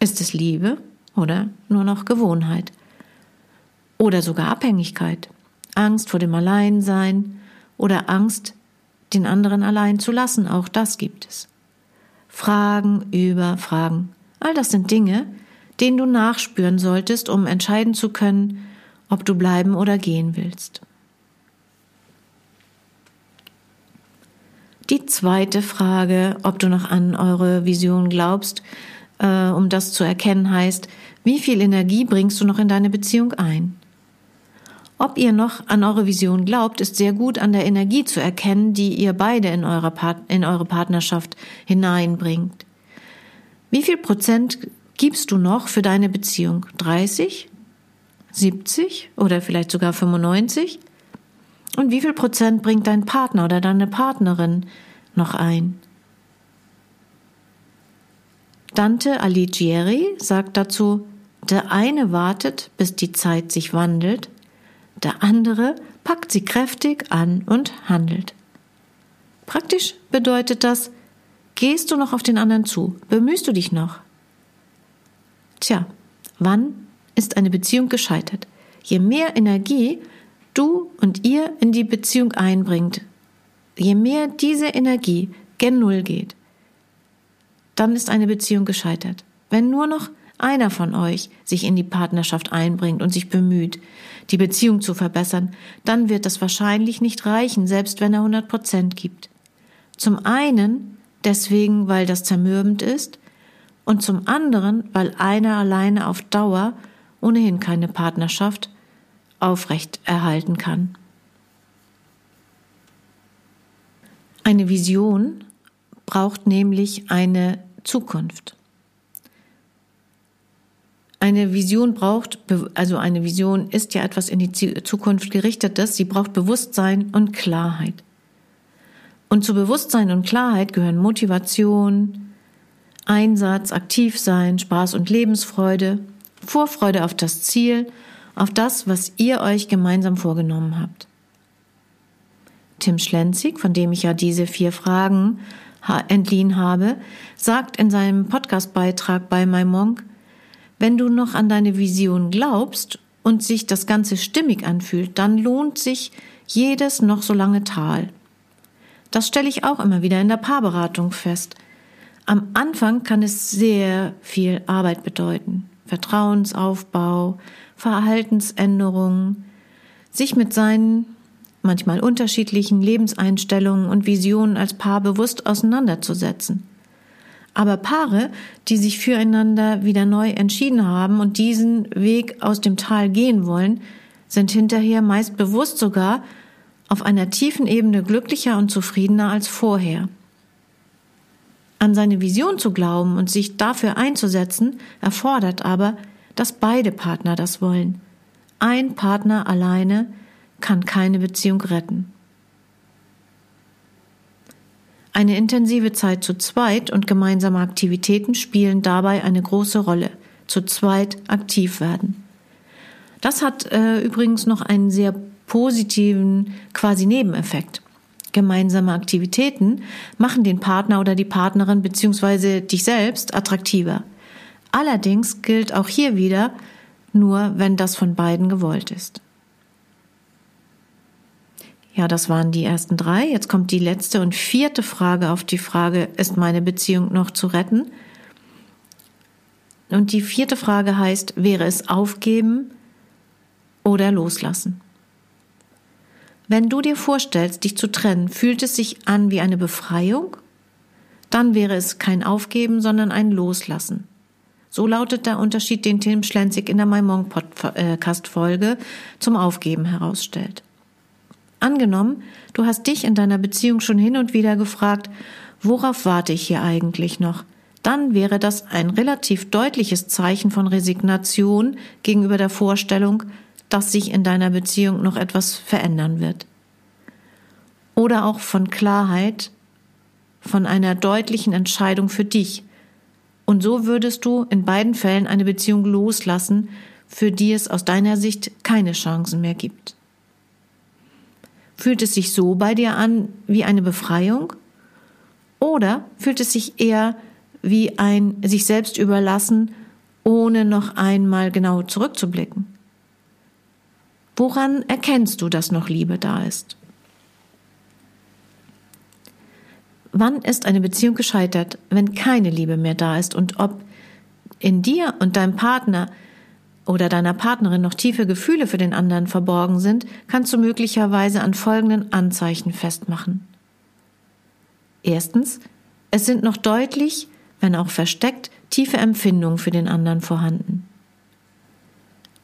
Ist es Liebe oder nur noch Gewohnheit? Oder sogar Abhängigkeit? Angst vor dem Alleinsein oder Angst, den anderen allein zu lassen, auch das gibt es. Fragen über Fragen. All das sind Dinge, den du nachspüren solltest, um entscheiden zu können, ob du bleiben oder gehen willst. Die zweite Frage, ob du noch an eure Vision glaubst, äh, um das zu erkennen, heißt, wie viel Energie bringst du noch in deine Beziehung ein? Ob ihr noch an eure Vision glaubt, ist sehr gut an der Energie zu erkennen, die ihr beide in, eure, Part in eure Partnerschaft hineinbringt. Wie viel Prozent gibst du noch für deine Beziehung? 30? 70 oder vielleicht sogar 95? Und wie viel Prozent bringt dein Partner oder deine Partnerin noch ein? Dante Alighieri sagt dazu, der eine wartet, bis die Zeit sich wandelt, der andere packt sie kräftig an und handelt. Praktisch bedeutet das, gehst du noch auf den anderen zu, bemühst du dich noch, Tja, wann ist eine Beziehung gescheitert? Je mehr Energie du und ihr in die Beziehung einbringt, je mehr diese Energie gen Null geht, dann ist eine Beziehung gescheitert. Wenn nur noch einer von euch sich in die Partnerschaft einbringt und sich bemüht, die Beziehung zu verbessern, dann wird das wahrscheinlich nicht reichen, selbst wenn er 100 Prozent gibt. Zum einen deswegen, weil das zermürbend ist, und zum anderen, weil einer alleine auf Dauer ohnehin keine Partnerschaft aufrecht erhalten kann. Eine Vision braucht nämlich eine Zukunft. Eine Vision braucht, also eine Vision ist ja etwas in die Zukunft gerichtetes, sie braucht Bewusstsein und Klarheit. Und zu Bewusstsein und Klarheit gehören Motivation, Einsatz, aktiv sein, Spaß und Lebensfreude, Vorfreude auf das Ziel, auf das, was ihr euch gemeinsam vorgenommen habt. Tim Schlenzig, von dem ich ja diese vier Fragen entliehen habe, sagt in seinem Podcastbeitrag bei My Monk, wenn du noch an deine Vision glaubst und sich das Ganze stimmig anfühlt, dann lohnt sich jedes noch so lange Tal. Das stelle ich auch immer wieder in der Paarberatung fest. Am Anfang kann es sehr viel Arbeit bedeuten. Vertrauensaufbau, Verhaltensänderungen, sich mit seinen manchmal unterschiedlichen Lebenseinstellungen und Visionen als Paar bewusst auseinanderzusetzen. Aber Paare, die sich füreinander wieder neu entschieden haben und diesen Weg aus dem Tal gehen wollen, sind hinterher meist bewusst sogar auf einer tiefen Ebene glücklicher und zufriedener als vorher. An seine Vision zu glauben und sich dafür einzusetzen, erfordert aber, dass beide Partner das wollen. Ein Partner alleine kann keine Beziehung retten. Eine intensive Zeit zu zweit und gemeinsame Aktivitäten spielen dabei eine große Rolle. Zu zweit aktiv werden. Das hat äh, übrigens noch einen sehr positiven quasi Nebeneffekt. Gemeinsame Aktivitäten machen den Partner oder die Partnerin bzw. dich selbst attraktiver. Allerdings gilt auch hier wieder nur, wenn das von beiden gewollt ist. Ja, das waren die ersten drei. Jetzt kommt die letzte und vierte Frage auf die Frage, ist meine Beziehung noch zu retten? Und die vierte Frage heißt, wäre es aufgeben oder loslassen? Wenn du dir vorstellst, dich zu trennen, fühlt es sich an wie eine Befreiung? Dann wäre es kein Aufgeben, sondern ein Loslassen. So lautet der Unterschied, den Tim Schlenzig in der Maimong Podcast Folge zum Aufgeben herausstellt. Angenommen, du hast dich in deiner Beziehung schon hin und wieder gefragt, worauf warte ich hier eigentlich noch? Dann wäre das ein relativ deutliches Zeichen von Resignation gegenüber der Vorstellung, dass sich in deiner Beziehung noch etwas verändern wird. Oder auch von Klarheit, von einer deutlichen Entscheidung für dich. Und so würdest du in beiden Fällen eine Beziehung loslassen, für die es aus deiner Sicht keine Chancen mehr gibt. Fühlt es sich so bei dir an wie eine Befreiung? Oder fühlt es sich eher wie ein sich selbst überlassen, ohne noch einmal genau zurückzublicken? Woran erkennst du, dass noch Liebe da ist? Wann ist eine Beziehung gescheitert, wenn keine Liebe mehr da ist und ob in dir und deinem Partner oder deiner Partnerin noch tiefe Gefühle für den anderen verborgen sind, kannst du möglicherweise an folgenden Anzeichen festmachen. Erstens, es sind noch deutlich, wenn auch versteckt, tiefe Empfindungen für den anderen vorhanden.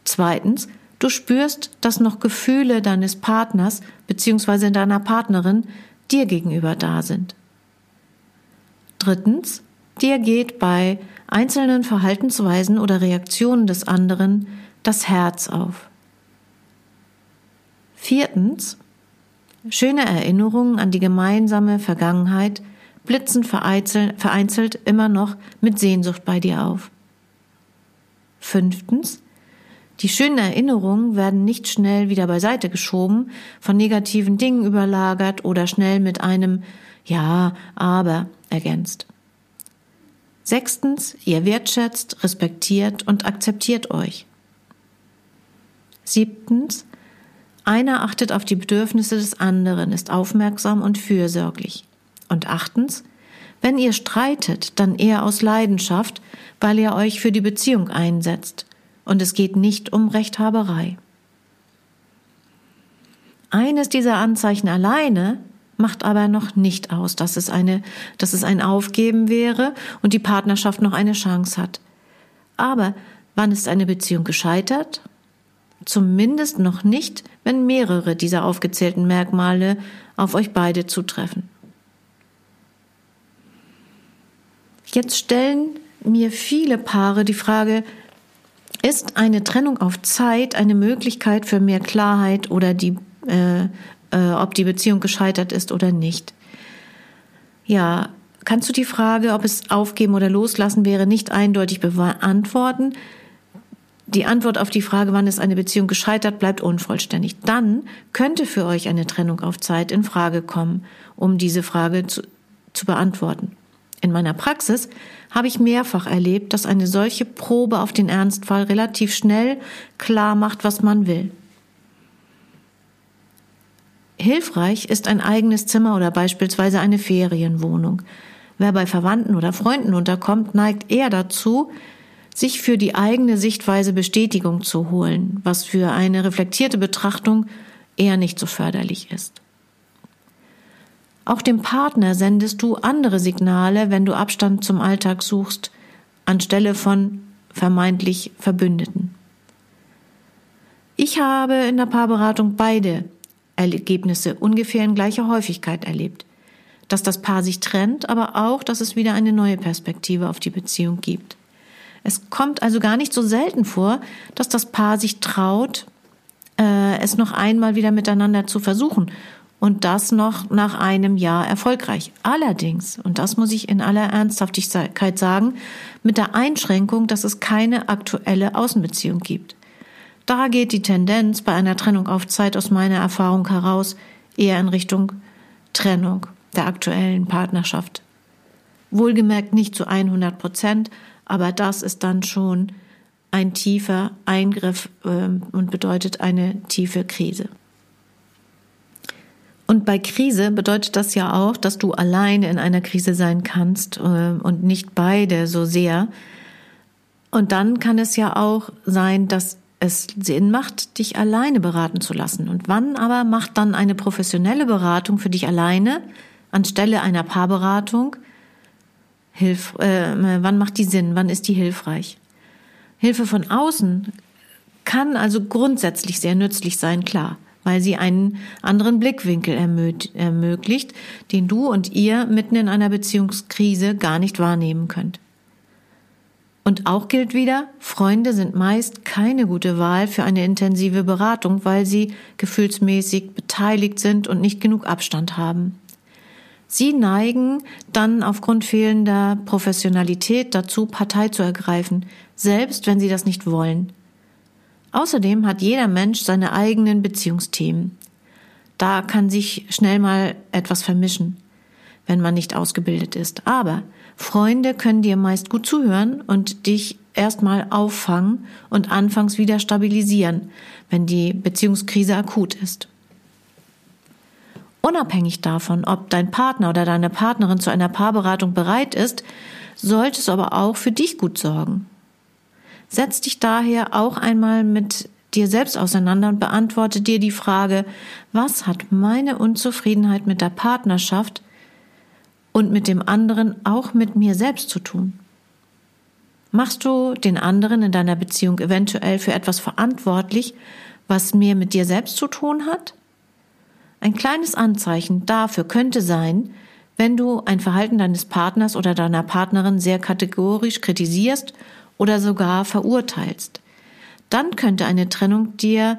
Zweitens, du spürst, dass noch Gefühle deines Partners bzw. deiner Partnerin dir gegenüber da sind. Drittens, dir geht bei einzelnen Verhaltensweisen oder Reaktionen des anderen das Herz auf. Viertens. Schöne Erinnerungen an die gemeinsame Vergangenheit blitzen vereinzelt immer noch mit Sehnsucht bei dir auf. Fünftens. Die schönen Erinnerungen werden nicht schnell wieder beiseite geschoben, von negativen Dingen überlagert oder schnell mit einem Ja, aber ergänzt. Sechstens, ihr wertschätzt, respektiert und akzeptiert euch. Siebtens, einer achtet auf die Bedürfnisse des anderen, ist aufmerksam und fürsorglich. Und achtens, wenn ihr streitet, dann eher aus Leidenschaft, weil ihr euch für die Beziehung einsetzt. Und es geht nicht um Rechthaberei. Eines dieser Anzeichen alleine macht aber noch nicht aus, dass es eine, dass es ein Aufgeben wäre und die Partnerschaft noch eine Chance hat. Aber wann ist eine Beziehung gescheitert? Zumindest noch nicht, wenn mehrere dieser aufgezählten Merkmale auf euch beide zutreffen. Jetzt stellen mir viele Paare die Frage, ist eine Trennung auf Zeit eine Möglichkeit für mehr Klarheit oder die äh, äh, ob die Beziehung gescheitert ist oder nicht. Ja, kannst du die Frage, ob es aufgeben oder loslassen wäre, nicht eindeutig beantworten? Die Antwort auf die Frage, wann ist eine Beziehung gescheitert, bleibt unvollständig. Dann könnte für euch eine Trennung auf Zeit in Frage kommen, um diese Frage zu, zu beantworten. In meiner Praxis habe ich mehrfach erlebt, dass eine solche Probe auf den Ernstfall relativ schnell klar macht, was man will. Hilfreich ist ein eigenes Zimmer oder beispielsweise eine Ferienwohnung. Wer bei Verwandten oder Freunden unterkommt, neigt eher dazu, sich für die eigene Sichtweise Bestätigung zu holen, was für eine reflektierte Betrachtung eher nicht so förderlich ist. Auch dem Partner sendest du andere Signale, wenn du Abstand zum Alltag suchst, anstelle von vermeintlich Verbündeten. Ich habe in der Paarberatung beide Ergebnisse ungefähr in gleicher Häufigkeit erlebt. Dass das Paar sich trennt, aber auch, dass es wieder eine neue Perspektive auf die Beziehung gibt. Es kommt also gar nicht so selten vor, dass das Paar sich traut, äh, es noch einmal wieder miteinander zu versuchen und das noch nach einem Jahr erfolgreich. Allerdings, und das muss ich in aller Ernsthaftigkeit sagen, mit der Einschränkung, dass es keine aktuelle Außenbeziehung gibt. Da geht die Tendenz bei einer Trennung auf Zeit aus meiner Erfahrung heraus eher in Richtung Trennung der aktuellen Partnerschaft. Wohlgemerkt nicht zu 100 Prozent, aber das ist dann schon ein tiefer Eingriff äh, und bedeutet eine tiefe Krise. Und bei Krise bedeutet das ja auch, dass du alleine in einer Krise sein kannst äh, und nicht beide so sehr. Und dann kann es ja auch sein, dass es Sinn macht, dich alleine beraten zu lassen. Und wann aber macht dann eine professionelle Beratung für dich alleine anstelle einer Paarberatung? Hilf, äh, wann macht die Sinn? Wann ist die hilfreich? Hilfe von außen kann also grundsätzlich sehr nützlich sein, klar weil sie einen anderen Blickwinkel ermöglicht, den du und ihr mitten in einer Beziehungskrise gar nicht wahrnehmen könnt. Und auch gilt wieder, Freunde sind meist keine gute Wahl für eine intensive Beratung, weil sie gefühlsmäßig beteiligt sind und nicht genug Abstand haben. Sie neigen dann aufgrund fehlender Professionalität dazu, Partei zu ergreifen, selbst wenn sie das nicht wollen. Außerdem hat jeder Mensch seine eigenen Beziehungsthemen. Da kann sich schnell mal etwas vermischen, wenn man nicht ausgebildet ist. Aber Freunde können dir meist gut zuhören und dich erstmal auffangen und anfangs wieder stabilisieren, wenn die Beziehungskrise akut ist. Unabhängig davon, ob dein Partner oder deine Partnerin zu einer Paarberatung bereit ist, solltest du aber auch für dich gut sorgen. Setz dich daher auch einmal mit dir selbst auseinander und beantworte dir die Frage, was hat meine Unzufriedenheit mit der Partnerschaft und mit dem anderen auch mit mir selbst zu tun? Machst du den anderen in deiner Beziehung eventuell für etwas verantwortlich, was mehr mit dir selbst zu tun hat? Ein kleines Anzeichen dafür könnte sein, wenn du ein Verhalten deines Partners oder deiner Partnerin sehr kategorisch kritisierst oder sogar verurteilst. Dann könnte eine Trennung dir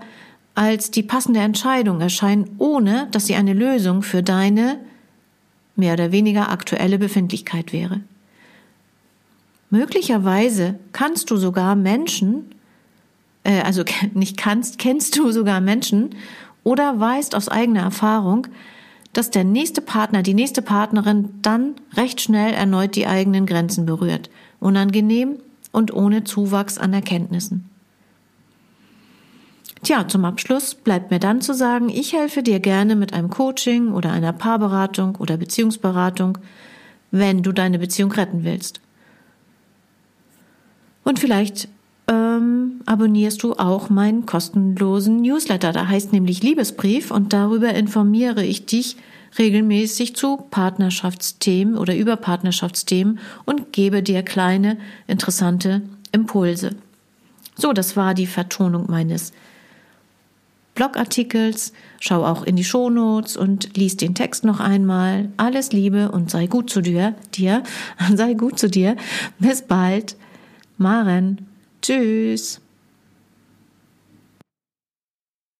als die passende Entscheidung erscheinen, ohne dass sie eine Lösung für deine mehr oder weniger aktuelle Befindlichkeit wäre. Möglicherweise kannst du sogar Menschen, äh, also nicht kannst, kennst du sogar Menschen oder weißt aus eigener Erfahrung, dass der nächste Partner, die nächste Partnerin dann recht schnell erneut die eigenen Grenzen berührt. Unangenehm und ohne Zuwachs an Erkenntnissen. Tja, zum Abschluss bleibt mir dann zu sagen, ich helfe dir gerne mit einem Coaching oder einer Paarberatung oder Beziehungsberatung, wenn du deine Beziehung retten willst. Und vielleicht ähm, abonnierst du auch meinen kostenlosen Newsletter. Da heißt nämlich Liebesbrief und darüber informiere ich dich regelmäßig zu Partnerschaftsthemen oder über Partnerschaftsthemen und gebe dir kleine interessante Impulse. So, das war die Vertonung meines Blogartikels. Schau auch in die Shownotes und lies den Text noch einmal. Alles Liebe und sei gut zu dir, dir, sei gut zu dir. Bis bald. Maren. Tschüss.